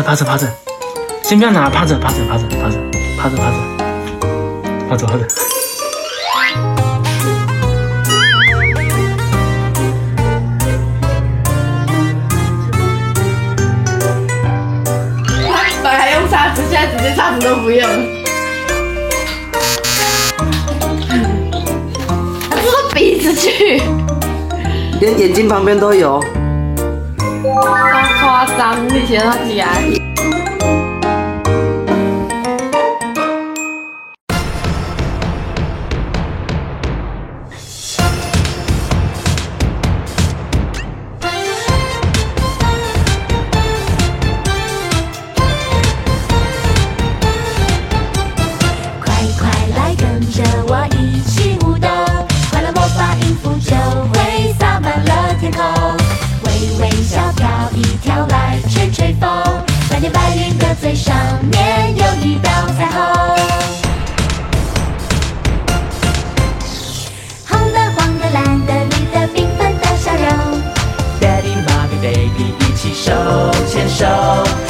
着，趴着，趴着，趴着，先不要拿，趴着，趴着，趴着，趴着，趴着，趴着，趴着，趴着。本来用叉子，现在直接叉子都不用。他说鼻子去。连眼睛旁边都有，好夸张，你写到起来。上面有一道彩虹，红的、黄的、蓝的、绿的，缤纷的笑容。Daddy，Mommy，Baby，一起手牵手。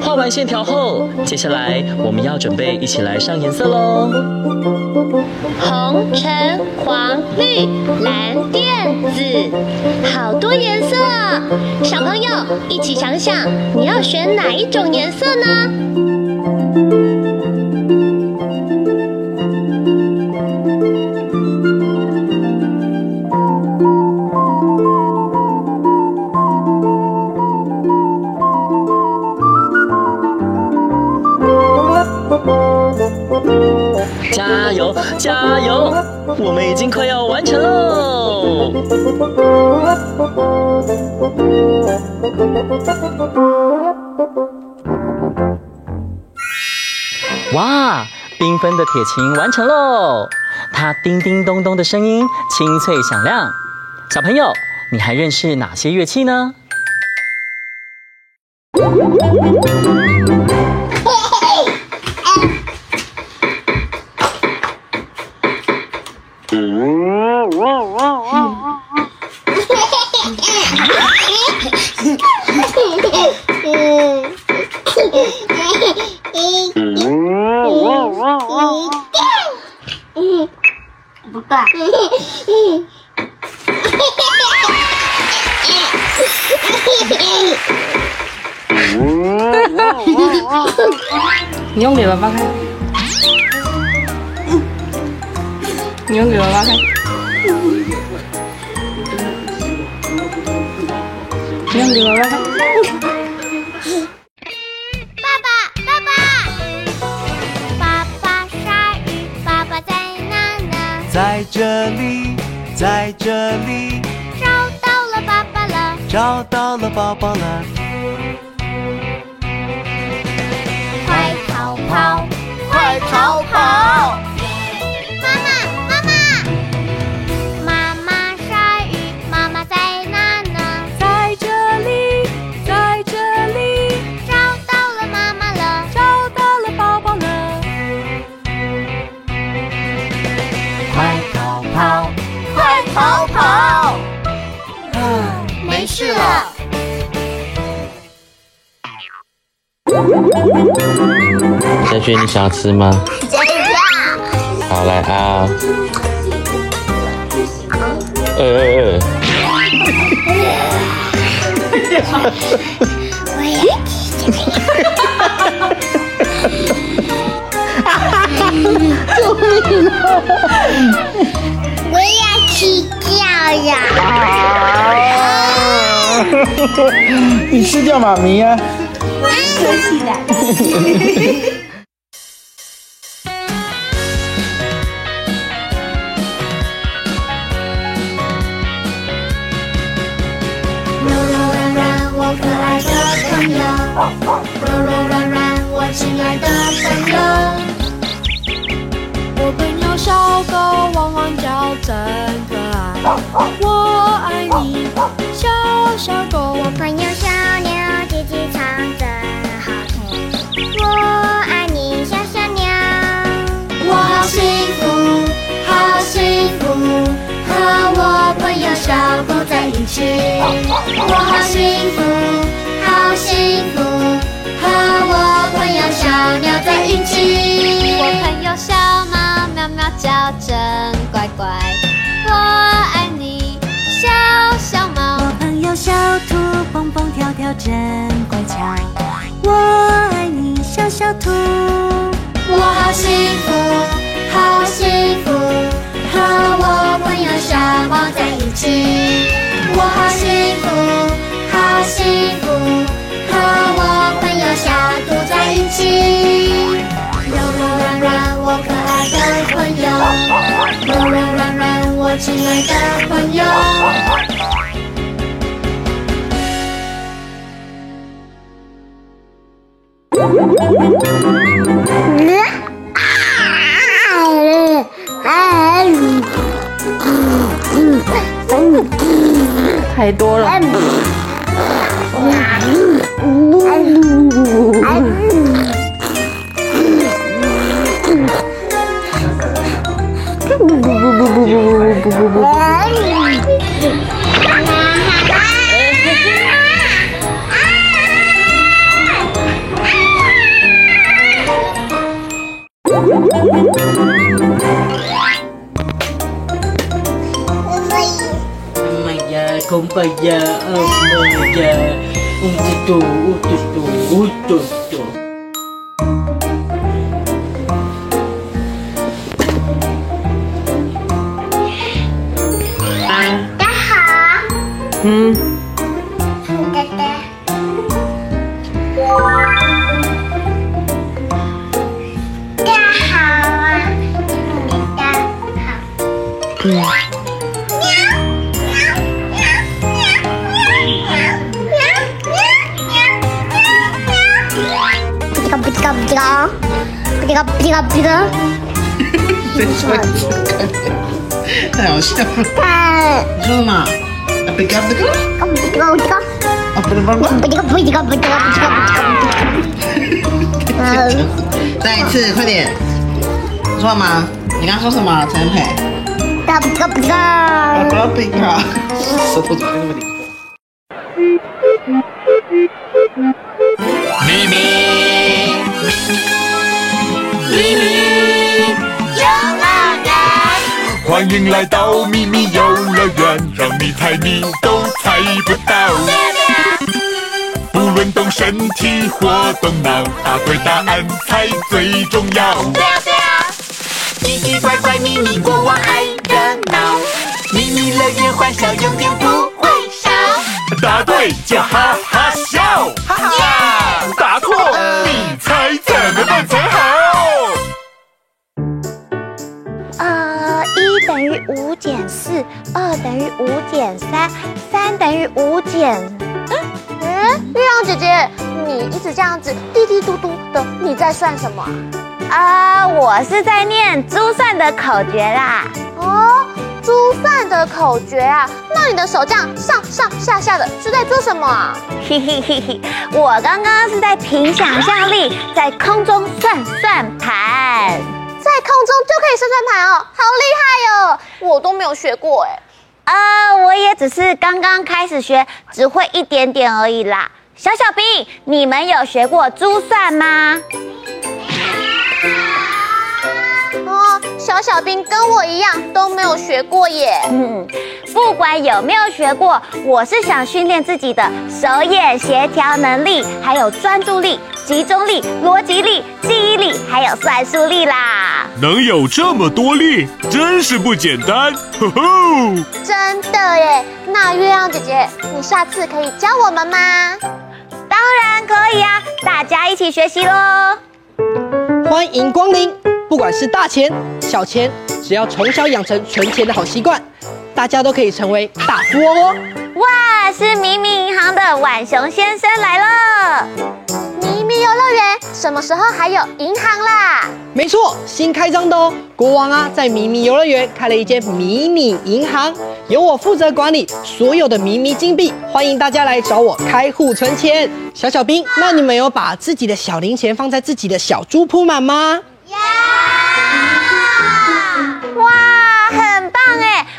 画完线条后，接下来我们要准备一起来上颜色喽。红、橙、黄、绿、蓝、靛、紫，好多颜色！小朋友一起想想，你要选哪哪一种颜色呢？加油，加油！我们已经快要完成喽！哇，缤纷的铁琴完成喽！它叮叮咚咚的声音清脆响亮。小朋友，你还认识哪些乐器呢？你用给爸爸看。你用给爸爸看。你用给爸爸看。爸爸，爸爸，爸爸鲨鱼，爸爸在哪呢？在这里，在这里，找到了爸爸了，找到了宝宝了。逃跑！小雪，你想要吃吗？好，来啊！呃呃呃，我也吃这个。我要吃掉呀！你吃掉妈咪呀、柔柔软软，我可爱的朋友；柔柔软软，我亲爱的朋友。我朋友小狗汪汪叫真可爱，我爱你，小小狗。我朋友小牛叽叽唱和我朋友小狗在一起。我好幸福，好幸福，和我朋友小鸟在一起。我朋友小猫喵喵叫真乖乖，我爱你，小小猫。我朋友小兔蹦蹦跳跳真乖巧，我爱你，小小兔。我好幸福，好幸福，和我朋友小度在一起。柔柔软软，我可爱的朋友；柔柔软软，我亲爱的朋友。太多了。不知道不知道不知道，不知道不知道不知道。太好笑了。你说什么？啊，贝嘎贝嘎，不知道不知道。啊，不能帮忙。不知道不知道不知道不知道不知道不知道。嗯，再一次，快点。你说吗？你刚说什么？陈培？不知道不知道。啊，不要贝嘎。舌头怎么那么灵活？咪咪咪咪游乐园，欢迎来到咪咪游乐园，让你猜谜都猜不到。不论动身体或动脑，答对答案才最重要。对呀对呀，奇奇怪怪咪咪国答对就哈哈笑，哈哈，答错你猜怎么办才好？呃，一等于五减四，二等于五减三，三等于五减。嗯嗯，月亮姐姐，你一直这样子滴滴嘟嘟的，你在算什么啊？啊，我是在念珠算的口诀啦。哦，珠算的口诀啊？那你的手这样上上下下的是在做什么啊？嘿嘿嘿嘿，我刚刚是在凭想象力在空中算算盘，在空中就可以算算盘哦，好厉害哦！我都没有学过哎。呃，我也只是刚刚开始学，只会一点点而已啦。小小兵，你们有学过珠算吗？小小兵跟我一样都没有学过耶。嗯，不管有没有学过，我是想训练自己的手眼协调能力，还有专注力。集中力、逻辑力、记忆力，还有算术力啦！能有这么多力，真是不简单！呵呵，真的耶！那月亮姐姐，你下次可以教我们吗？当然可以啊！大家一起学习喽！欢迎光临！不管是大钱、小钱，只要从小养成存钱的好习惯，大家都可以成为大富翁哦！哇，是明明银行的晚熊先生来了！游乐园什么时候还有银行啦？没错，新开张的哦。国王啊，在迷你游乐园开了一间迷你银行，由我负责管理所有的迷你金币。欢迎大家来找我开户存钱。小小兵，那你们有把自己的小零钱放在自己的小猪铺满吗？呀！哇！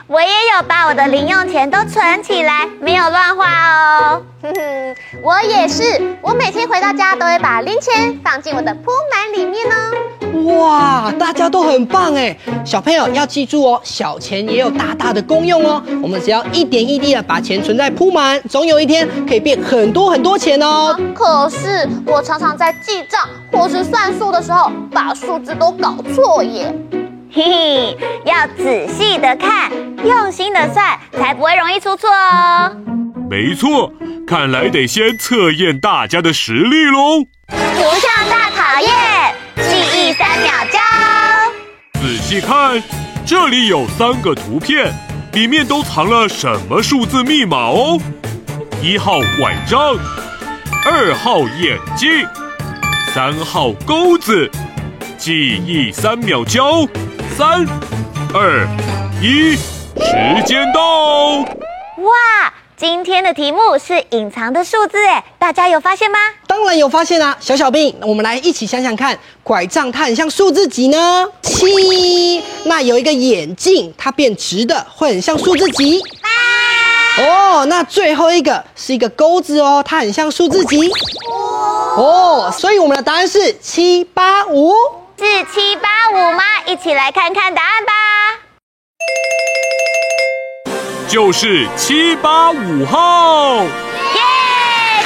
我也有把我的零用钱都存起来，没有乱花哦。哼哼，我也是，我每天回到家都会把零钱放进我的铺满里面哦。哇，大家都很棒哎！小朋友要记住哦，小钱也有大大的功用哦。我们只要一点一滴的把钱存在铺满，总有一天可以变很多很多钱哦。可是我常常在记账或是算数的时候，把数字都搞错耶。嘿嘿，要仔细的看，用心的算，才不会容易出错哦。没错，看来得先测验大家的实力喽。图像大考验，记忆三秒交。仔细看，这里有三个图片，里面都藏了什么数字密码哦？一号拐杖，二号眼镜，三号钩子。记忆三秒交。三、二、一，时间到！哇，今天的题目是隐藏的数字，哎，大家有发现吗？当然有发现啊！小小兵，我们来一起想想看，拐杖它很像数字几呢？七。那有一个眼镜，它变直的，会很像数字几？八。哦，那最后一个是一个钩子哦，它很像数字几？哦，所以我们的答案是七八五。是七八五吗？一起来看看答案吧。就是七八五号。耶！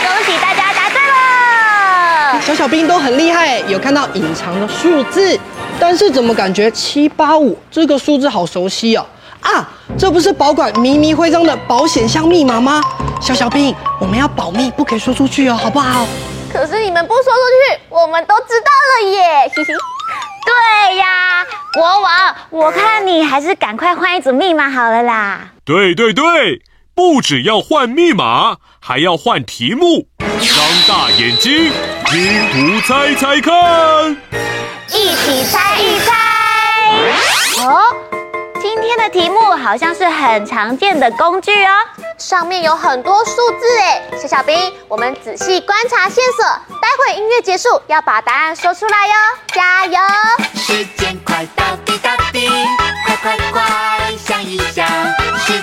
恭喜大家答对了。小小兵都很厉害，有看到隐藏的数字，但是怎么感觉七八五这个数字好熟悉哦？啊，这不是保管咪咪徽章的保险箱密码吗？小小兵，我们要保密，不可以说出去哦，好不好？可是你们不说出去，我们都知道了耶。对呀，国王，我看你还是赶快换一组密码好了啦。对对对，不只要换密码，还要换题目。张大眼睛，拼图猜猜看，一起猜一猜。哦。今天的题目好像是很常见的工具哦，上面有很多数字哎，小小兵，我们仔细观察线索，待会音乐结束要把答案说出来哟，加油！时间快到滴答滴，快快快想一想，时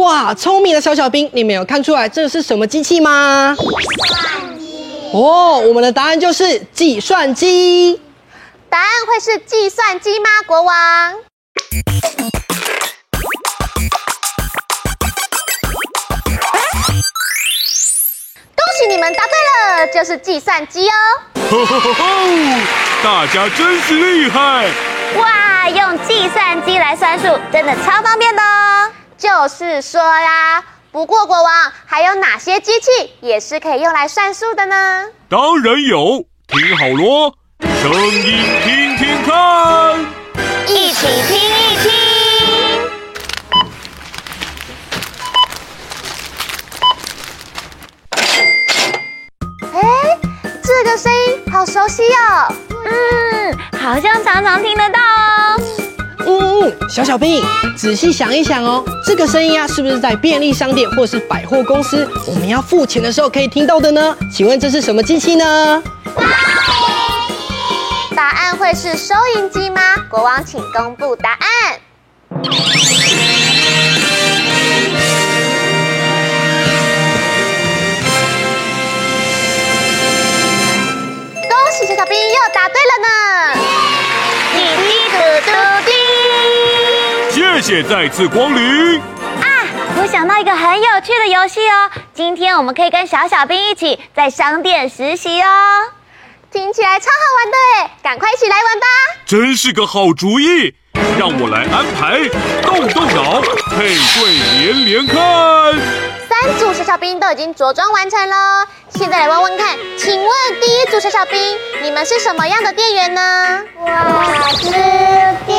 哇，聪明的小小兵，你们有看出来这是什么机器吗？计算机。哦，我们的答案就是计算机。答案会是计算机吗，国王？恭喜你们答对了，就是计算机哦。吼吼吼吼！大家真是厉害！哇，用计算机来算数，真的超方便的哦。就是说啦，不过国王还有哪些机器也是可以用来算数的呢？当然有，听好咯，声音听听看，一起听一听。哎，这个声音好熟悉哦。嗯，好像常常听得到哦。嗯嗯，小小兵，仔细想一想哦，这个声音啊，是不是在便利商店或是百货公司，我们要付钱的时候可以听到的呢？请问这是什么机器呢？答案会是收银机吗？国王，请公布答案。恭喜小小兵又答对了呢！谢谢再次光临。啊，我想到一个很有趣的游戏哦，今天我们可以跟小小兵一起在商店实习哦，听起来超好玩的哎，赶快一起来玩吧！真是个好主意，让我来安排，动动脑，配对连连看。三组小小兵都已经着装完成了，现在来问问看，请问第一组小小兵，你们是什么样的店员呢？我是店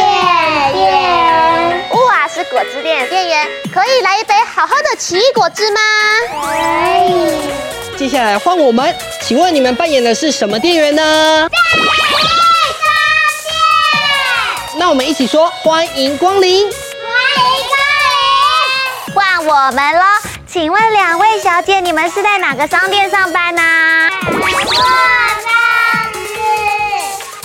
员。哇，是果汁店的店员，可以来一杯好喝的奇异果汁吗？可以。接下来换我们，请问你们扮演的是什么店员呢？那我们一起说，欢迎光临。欢迎光临。换我们了。请问两位小姐，你们是在哪个商店上班呢？百货公司。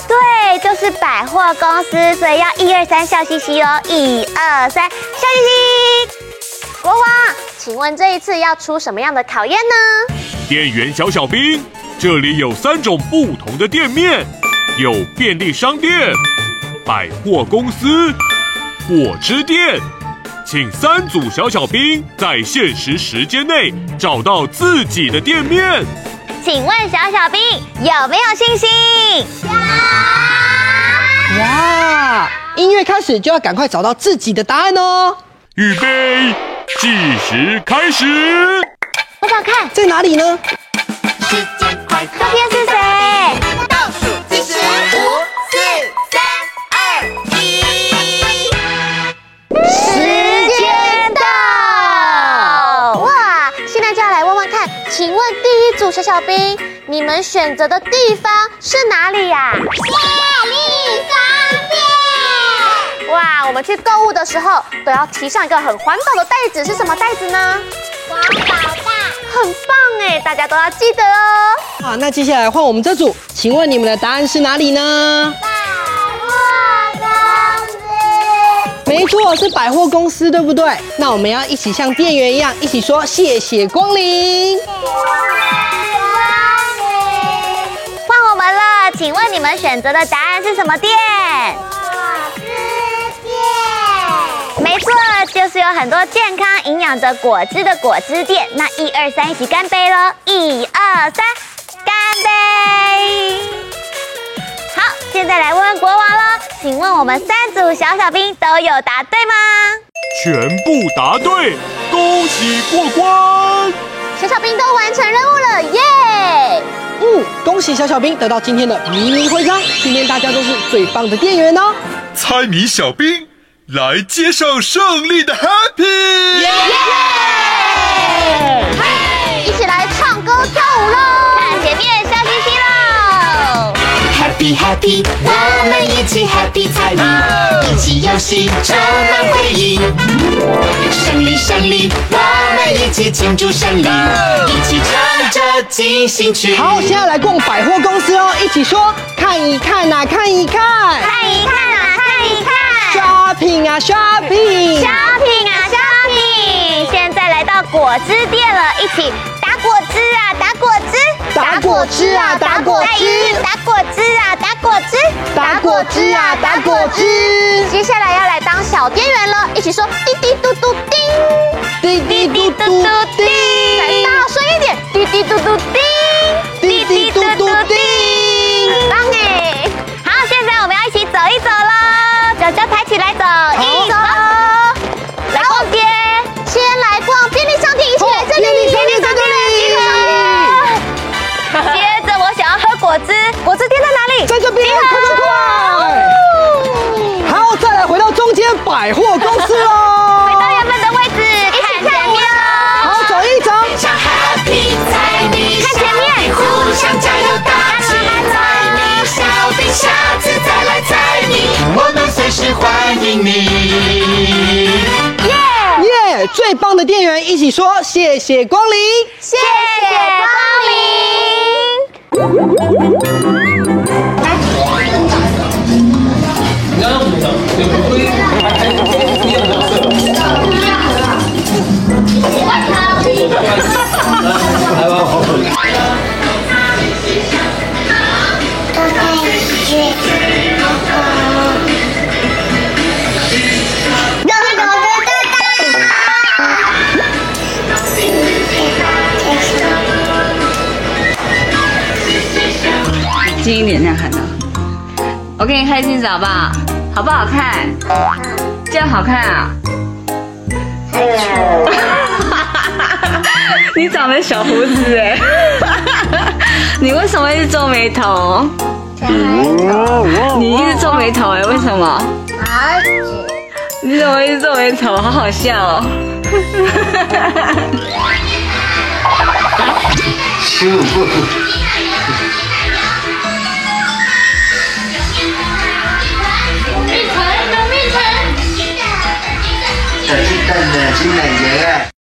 对，就是百货公司，所以要一二三笑嘻嘻哦，一二三笑嘻嘻。国王，请问这一次要出什么样的考验呢？店员小小兵，这里有三种不同的店面，有便利商店、百货公司、果汁店。请三组小小兵在限时时间内找到自己的店面。请问小小兵有没有信心？有。哇！音乐开始就要赶快找到自己的答案哦。预备，计时开始。我想看在哪里呢？时间你们选择的地方是哪里呀？便利商店。哇，我们去购物的时候都要提上一个很环保的袋子，是什么袋子呢？环保袋。很棒哎，大家都要记得哦。好，那接下来换我们这组，请问你们的答案是哪里呢？百货公司。没错，是百货公司，对不对？那我们要一起像店员一样，一起说谢谢光临。换请问你们选择的答案是什么店？果汁店。没错，就是有很多健康营养的果汁的果汁店。那一二三，一起干杯喽！一二三，干杯！好，现在来问问国王喽，请问我们三组小小兵都有答对吗？全部答对，恭喜过关！小小兵都完成任务了，耶、yeah!！嗯，恭喜小小兵得到今天的迷你徽章。今天大家都是最棒的店员哦。猜谜小兵来接受胜利的 Happy！耶！！Happy Happy，我们一起 Happy 猜谜，一起游戏充满回忆。胜利胜利，我们一起庆祝胜利，一起唱着进行曲。好，现在来逛百货公司哦，一起说看一看呐，看一看，看一看呐，看一看。Shopping 啊，Shopping，Shopping 啊，Shopping。现在来到果汁店了，一起打果汁啊，打果汁，打果汁。啊，打果汁，打果汁啊，打果汁。接下来要来当小店员了，一起说滴滴嘟嘟叮，滴滴嘟嘟叮，再大声一点，滴滴嘟嘟叮，最棒的店员一起说谢谢光临，谢谢光临。近一点这样看到，我给你开镜子好不好？好不好看？这样好看啊？你长了小胡子哎，你为什么一直皱眉头？你一直皱眉头哎，为什么？你怎么一直皱眉头？好好笑哦！小鸡蛋的新奶油啊！